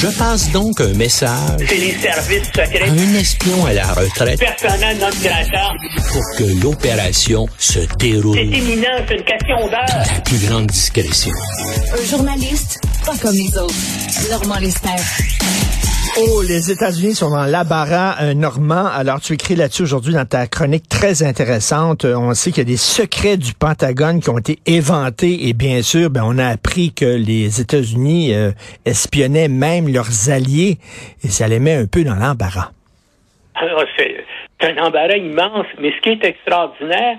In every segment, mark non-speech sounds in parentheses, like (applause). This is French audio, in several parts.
Je passe donc un message C'est les services secrets. à un espion à la retraite Personnel non grata. pour que l'opération se déroule C'est imminent, c'est une question d'heure. la plus grande discrétion. Un journaliste pas comme les autres. Normand Lester. Oh, les États-Unis sont dans l'embarras euh, normand. Alors, tu écris là-dessus aujourd'hui dans ta chronique très intéressante. Euh, on sait qu'il y a des secrets du Pentagone qui ont été éventés et bien sûr, ben, on a appris que les États-Unis euh, espionnaient même leurs alliés et ça les met un peu dans l'embarras. Alors, c'est un embarras immense, mais ce qui est extraordinaire,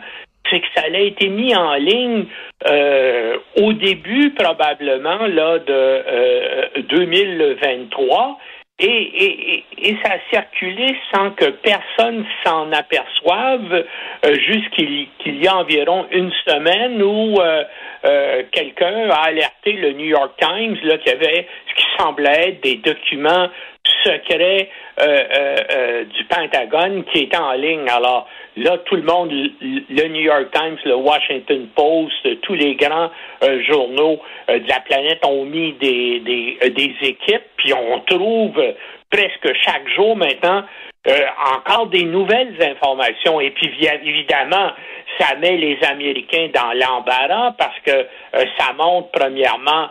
c'est que ça a été mis en ligne euh, au début, probablement, là, de euh, 2023. Et, et, et, ça a circulé sans que personne s'en aperçoive euh, jusqu'il qu'il y a environ une semaine où euh, euh, quelqu'un a alerté le New York Times là, qu'il y avait ce qui semblait être des documents secrets euh, euh, euh, du Pentagone qui étaient en ligne. Alors là, tout le monde, le New York Times, le Washington Post, tous les grands journaux de la planète ont mis des, équipes, puis on trouve presque chaque jour maintenant encore des nouvelles informations. Et puis vi- évidemment, ça met les Américains dans l'embarras parce que ça montre premièrement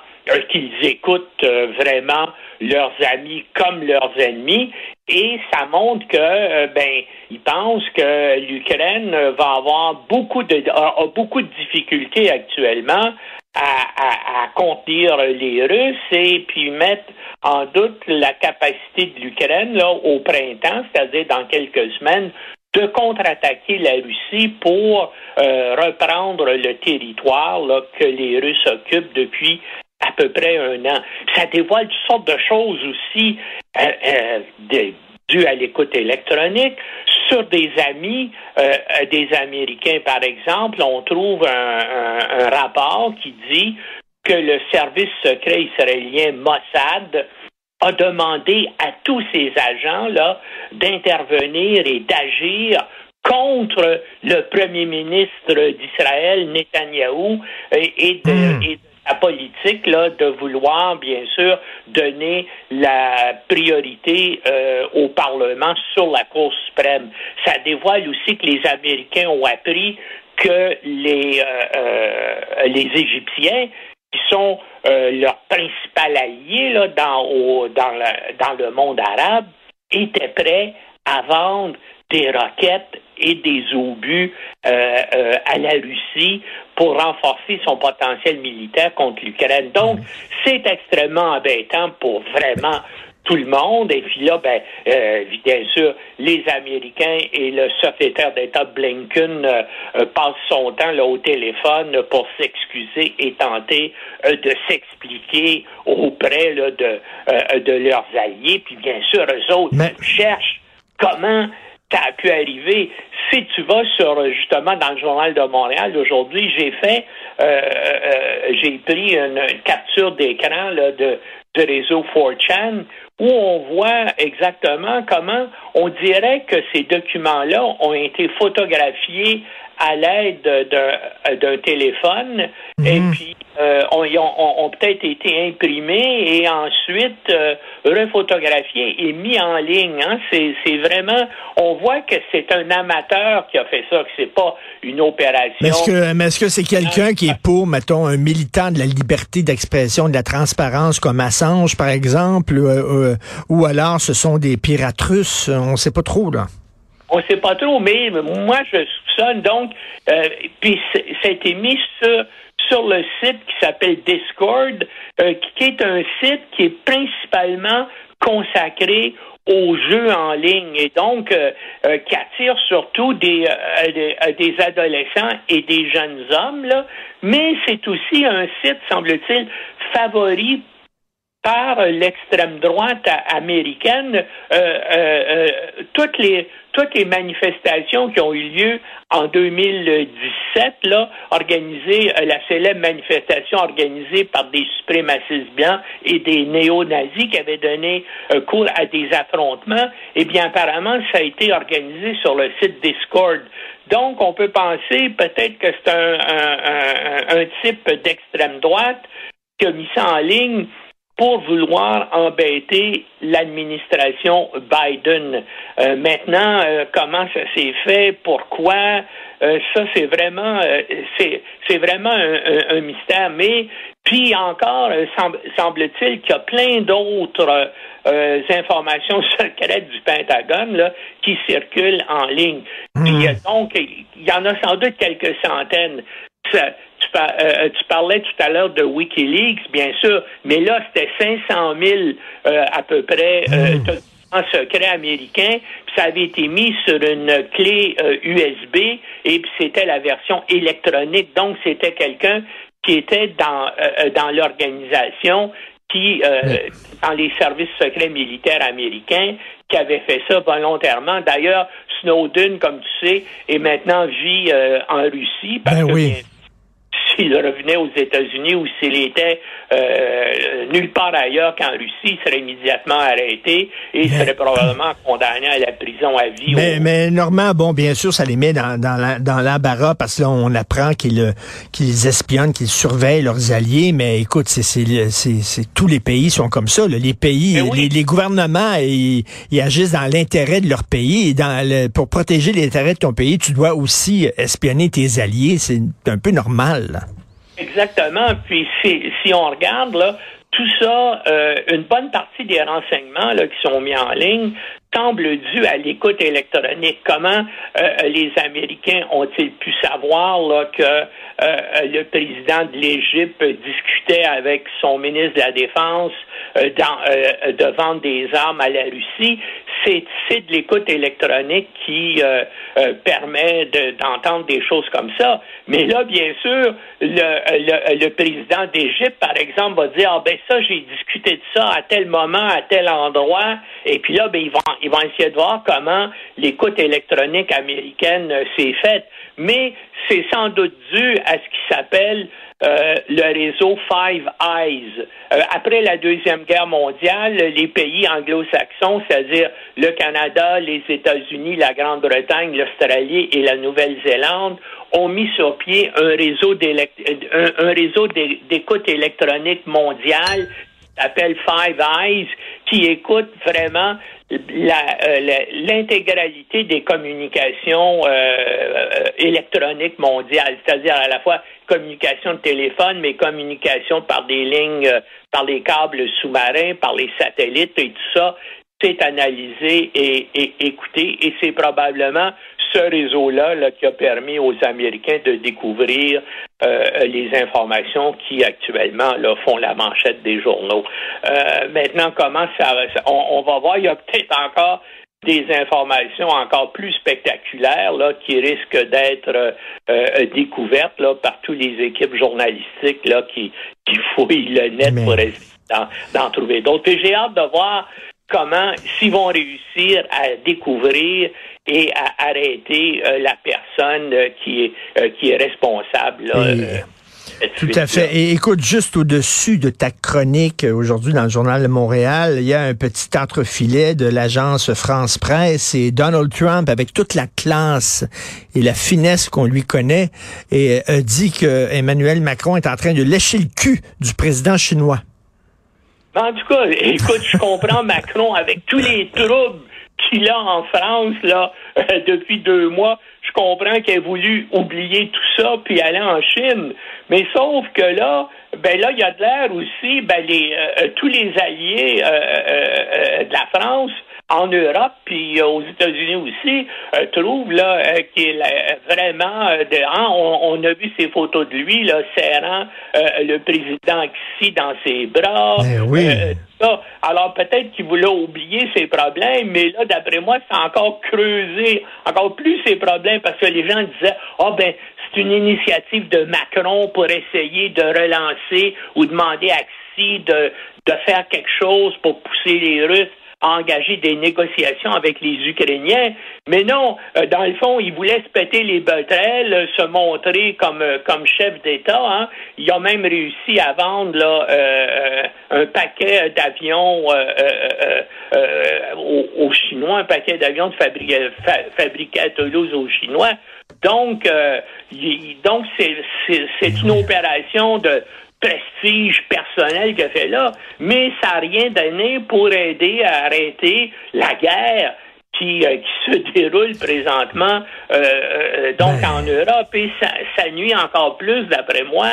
qu'ils écoutent euh, vraiment leurs amis comme leurs ennemis. Et ça montre que euh, ben ils pensent que l'Ukraine euh, va avoir beaucoup de a, a beaucoup de difficultés actuellement à, à, à contenir les Russes et puis mettre en doute la capacité de l'Ukraine là au printemps, c'est-à-dire dans quelques semaines, de contre-attaquer la Russie pour euh, reprendre le territoire là, que les Russes occupent depuis peu près un an. Ça dévoile toutes sortes de choses aussi euh, euh, dues à l'écoute électronique. Sur des amis, euh, des Américains, par exemple, on trouve un, un- un rapport qui dit que le service secret israélien Mossad a demandé à tous ses agents là d'intervenir et d'agir contre le premier ministre d'Israël, Netanyahou, et, et de, Hmm. et de la politique là, de vouloir, bien sûr, donner la priorité euh, au Parlement sur la Cour suprême. Ça dévoile aussi que les Américains ont appris que les, euh, euh, les Égyptiens qui sont leur principal allié là, dans, au- dans, le, dans le monde arabe, étaient prêts à vendre des roquettes et des obus euh, euh, à la Russie pour renforcer son potentiel militaire contre l'Ukraine. Donc, c'est extrêmement embêtant pour vraiment tout le monde. Et puis là, ben, euh, bien sûr, les Américains et le secrétaire d'État Blinken euh, euh, passent son temps là, au téléphone pour s'excuser et tenter de s'expliquer auprès là, de, de leurs alliés. Puis bien sûr, eux autres Mais- cherchent comment ça a pu arriver. Si tu vas sur justement dans le journal de Montréal aujourd'hui, j'ai fait, euh, euh, j'ai pris une, capture d'écran de du réseau 4chan où on voit exactement comment on dirait que ces documents-là ont été photographiés à l'aide d'un- téléphone et puis euh, ont, ont, peut-être été imprimés et ensuite euh, refotographiés et mis en ligne. hein. C'est vraiment, on voit que c'est un amateur qui a fait ça, que c'est pas une opération. Mais est-ce que, mais est-ce que c'est quelqu'un qui est pour, mettons, un militant de la liberté d'expression, de la transparence, comme Assange, par exemple, euh, euh, ou alors ce sont des pirates russes? On sait pas trop, là. On sait pas trop, mais moi je soupçonne donc, euh, puis ça a été mis sur sur le site qui s'appelle Discord, euh, qui est un site qui est principalement consacré aux jeux en ligne et donc qui attire surtout des, des, des adolescents et des jeunes hommes là, mais c'est aussi un site semble-t-il favori par l'extrême droite américaine, euh, euh, euh, toutes les manifestations qui ont eu lieu en 2017, là, organisées, la célèbre manifestation organisée par des suprémacistes blancs et des néo-nazis qui avaient donné cours à des affrontements, eh bien, apparemment, ça a été organisé sur le site Discord. Donc, on peut penser peut-être que c'est un, un type d'extrême droite qui a mis ça en ligne pour vouloir embêter l'administration Biden. Euh, maintenant, euh, comment ça s'est fait, pourquoi, euh, ça c'est vraiment c'est c'est vraiment un, mystère. Mais puis encore, semble-t-il qu'il y a plein d'autres informations (laughs) secrètes du Pentagone là, qui circulent en ligne. Hmm. donc, il y en a sans doute quelques centaines. Euh, tu, parlais tout à l'heure de Wikileaks, bien sûr, mais là, c'était 500 000 euh, à peu près euh, hmm. en secret américain, puis ça avait été mis sur une clé USB, et puis c'était la version électronique. Donc, c'était quelqu'un qui était dans, dans l'organisation, qui, dans les services secrets militaires américains, qui avait fait ça volontairement. D'ailleurs, Snowden, comme tu sais, est maintenant vit en Russie. Parce ben oui s'il revenait aux États-Unis ou s'il était euh, nulle part ailleurs qu'en Russie, il serait immédiatement arrêté et il serait probablement condamné à la prison à vie. Mais, mais Normand, bon, bien sûr, ça les met dans, dans l'embarras parce que là, on apprend qu'ils qu'ils espionnent, qu'ils surveillent leurs alliés. Mais écoute, c'est tous les pays sont comme ça. Les pays, les, gouvernements, ils, agissent dans l'intérêt de leur pays. Et dans pour protéger l'intérêt de ton pays, tu dois aussi espionner tes alliés. C'est un peu normal. Exactement. Puis si, si on regarde là, tout ça, euh, une bonne partie des renseignements là, qui sont mis en ligne semble dû à l'écoute électronique. Comment euh, les Américains ont-ils pu savoir là, que euh, le président de l'Égypte discutait avec son ministre de la Défense dans, de vendre des armes à la Russie? c'est de l'écoute électronique qui euh, euh, permet d'entendre des choses comme ça. Mais là, bien sûr, le, le, président d'Égypte, par exemple, va dire ah ben ça, j'ai discuté de ça à tel moment, à tel endroit, et puis là, ben ils vont ils vont essayer de voir comment l'écoute électronique américaine euh, s'est faite. Mais c'est sans doute dû à ce qui s'appelle euh, le réseau Five Eyes. Euh, après la Deuxième Guerre mondiale, les pays anglo-saxons, c'est-à-dire le Canada, les États-Unis, la Grande-Bretagne, l'Australie et la Nouvelle-Zélande, ont mis sur pied un réseau d'écoute électronique mondiale qui s'appelle Five Eyes, qui écoute vraiment euh, l'intégralité des communications électroniques mondiales, c'est-à-dire à la fois communication de téléphone, mais communication par des lignes, euh, par les câbles sous-marins, par les satellites et tout ça, c'est analysé et, écouté. Et c'est probablement ce réseau-là qui a permis aux Américains de découvrir euh, les informations qui actuellement là, font la manchette des journaux. Euh, maintenant, comment ça, on, on, va voir, il y a peut-être encore des informations encore plus spectaculaires là, qui risquent d'être euh, euh, découvertes là, par toutes les équipes journalistiques là, qui, qui fouillent le net pour essayer d'en trouver d'autres. Et j'ai hâte de voir comment, s'ils vont réussir à découvrir et à arrêter euh, la personne qui, est, qui est responsable. Là, tout à fait. Et écoute, juste au-dessus de ta chronique euh, aujourd'hui dans le journal de Montréal, il y a un petit entrefilet de l'agence France Presse et Donald Trump, avec toute la classe et la finesse qu'on lui connaît, et euh, dit que Emmanuel Macron est en train de lécher le cul du président chinois. En tout cas, écoute, je comprends Macron avec tous les troubles qu'il a en France là euh, depuis deux mois. Je comprends qu'il a voulu oublier tout ça puis aller en Chine. Mais sauf que là, ben là, il y a de l'air aussi, ben les euh, euh, tous les alliés de la France en Europe puis aux États-Unis aussi trouvent là qu'il est vraiment de, hein, on, a vu ces photos de lui là serrant le président Xi dans ses bras. Ben oui. Alors peut-être qu'il voulait oublier ses problèmes, mais là, d'après moi, c'est encore creusé, encore plus ses problèmes, parce que les gens disaient, ah oh, ben, c'est une initiative de Macron pour essayer de relancer ou demander à Xi de, de faire quelque chose pour pousser les Russes engager des négociations avec les Ukrainiens. Mais non, euh, dans le fond, il voulait se péter les bretelles, euh, se montrer comme, euh, comme chef d'État. Hein. Il a même réussi à vendre là, un paquet d'avions aux, Chinois, un paquet d'avions fabriqués à Toulouse aux Chinois. Donc, donc c'est une opération de prestige personnel qu'il a fait là, mais ça n'a rien donné pour aider à arrêter la guerre qui, euh, qui se (laughs) déroule présentement euh, euh, donc Ben. en Europe et ça, ça nuit encore plus, d'après moi,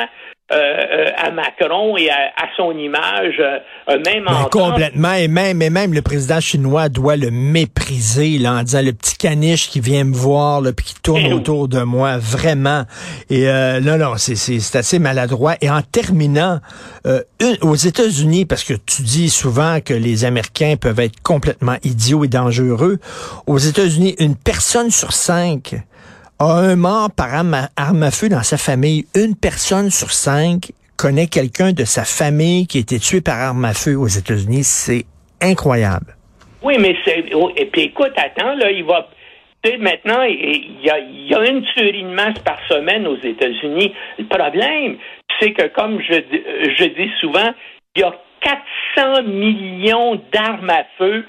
euh, euh, à Macron et à, à son image, euh, euh, même Ben, en complètement. Et même, et même le président chinois doit le mépriser là, en disant le petit caniche qui vient me voir là, puis qui tourne Eh oui. autour de moi, vraiment. Et euh, non, c'est, c'est, assez maladroit. Et en terminant, euh, une- aux États-Unis, parce que tu dis souvent que les Américains peuvent être complètement idiots et dangereux, aux États-Unis, une personne sur cinq a un mort par arme à, feu dans sa famille. Une personne sur cinq connaît quelqu'un de sa famille qui a été tué par arme à feu aux États-Unis. C'est incroyable. Oui, mais c'est. oh, Et puis écoute, attends, là, il va. Tu sais, maintenant, il y, a, y a une tuerie de masse par semaine aux États-Unis. Le problème, c'est que, comme je, je dis souvent, il y a 400 millions d'armes à feu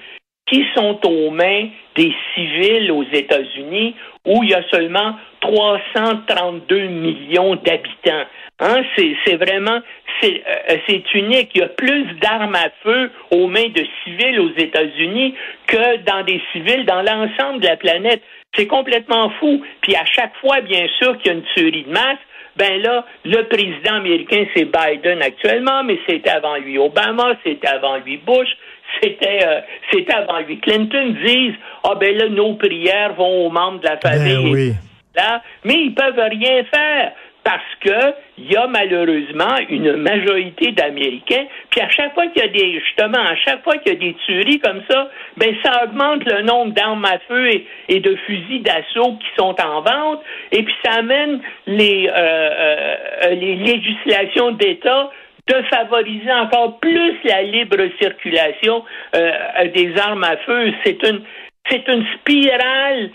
qui sont aux mains des civils aux États-Unis, où il y a seulement 332 millions d'habitants. Hein, c'est, vraiment, c'est, euh, unique. Il y a plus d'armes à feu aux mains de civils aux États-Unis que dans des civils dans l'ensemble de la planète. C'est complètement fou. Puis à chaque fois, bien sûr, qu'il y a une tuerie de masse, ben là, le président américain, c'est Biden actuellement, mais c'était avant lui Obama, c'était avant lui Bush, c'était euh, c'était avant lui Clinton, disent Ah ben là, nos prières vont aux membres de la famille. Ben oui. Là, mais ils peuvent rien faire parce que il y a malheureusement une majorité d'Américains. Puis à chaque fois qu'il y a des justement, à chaque fois qu'il y a des tueries comme ça, ben ça augmente le nombre d'armes à feu et, et de fusils d'assaut qui sont en vente. Et puis ça amène les euh, euh, les législations d'État de favoriser encore plus la libre circulation euh, des armes à feu. C'est une c'est une spirale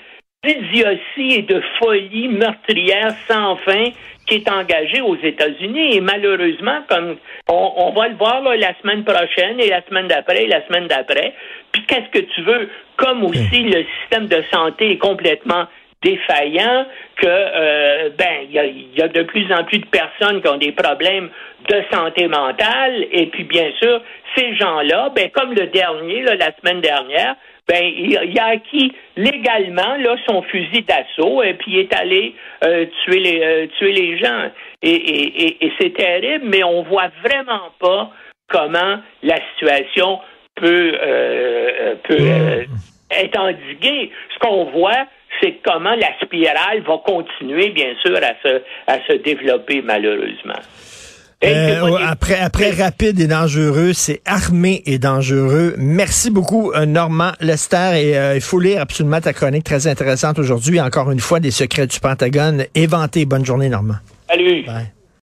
d'idiotie et de folie meurtrière sans fin qui est engagée aux États-Unis. Et malheureusement, comme on, on va le voir là, la semaine prochaine et la semaine d'après et la semaine d'après, puis qu'est-ce que tu veux? Comme aussi le système de santé est complètement défaillant, que euh, ben il y a, il y a de plus en plus de personnes qui ont des problèmes de santé mentale, et puis bien sûr, ces gens-là, ben comme le dernier, là, la semaine dernière, ben il, il a acquis légalement là son fusil d'assaut et puis il est allé euh, tuer les euh, tuer les gens. Et, et, et, et c'est terrible mais on voit vraiment pas comment la situation peut euh, peut euh, être endiguée. Ce qu'on voit c'est comment la spirale va continuer bien sûr à se à se développer malheureusement Euh, après, après rapide et dangereux, c'est armé et dangereux. Merci beaucoup, euh, Normand Lester. Et euh, il faut lire absolument ta chronique très intéressante aujourd'hui. Encore une fois, des secrets du Pentagone éventés. Bonne journée, Normand. Salut Bye.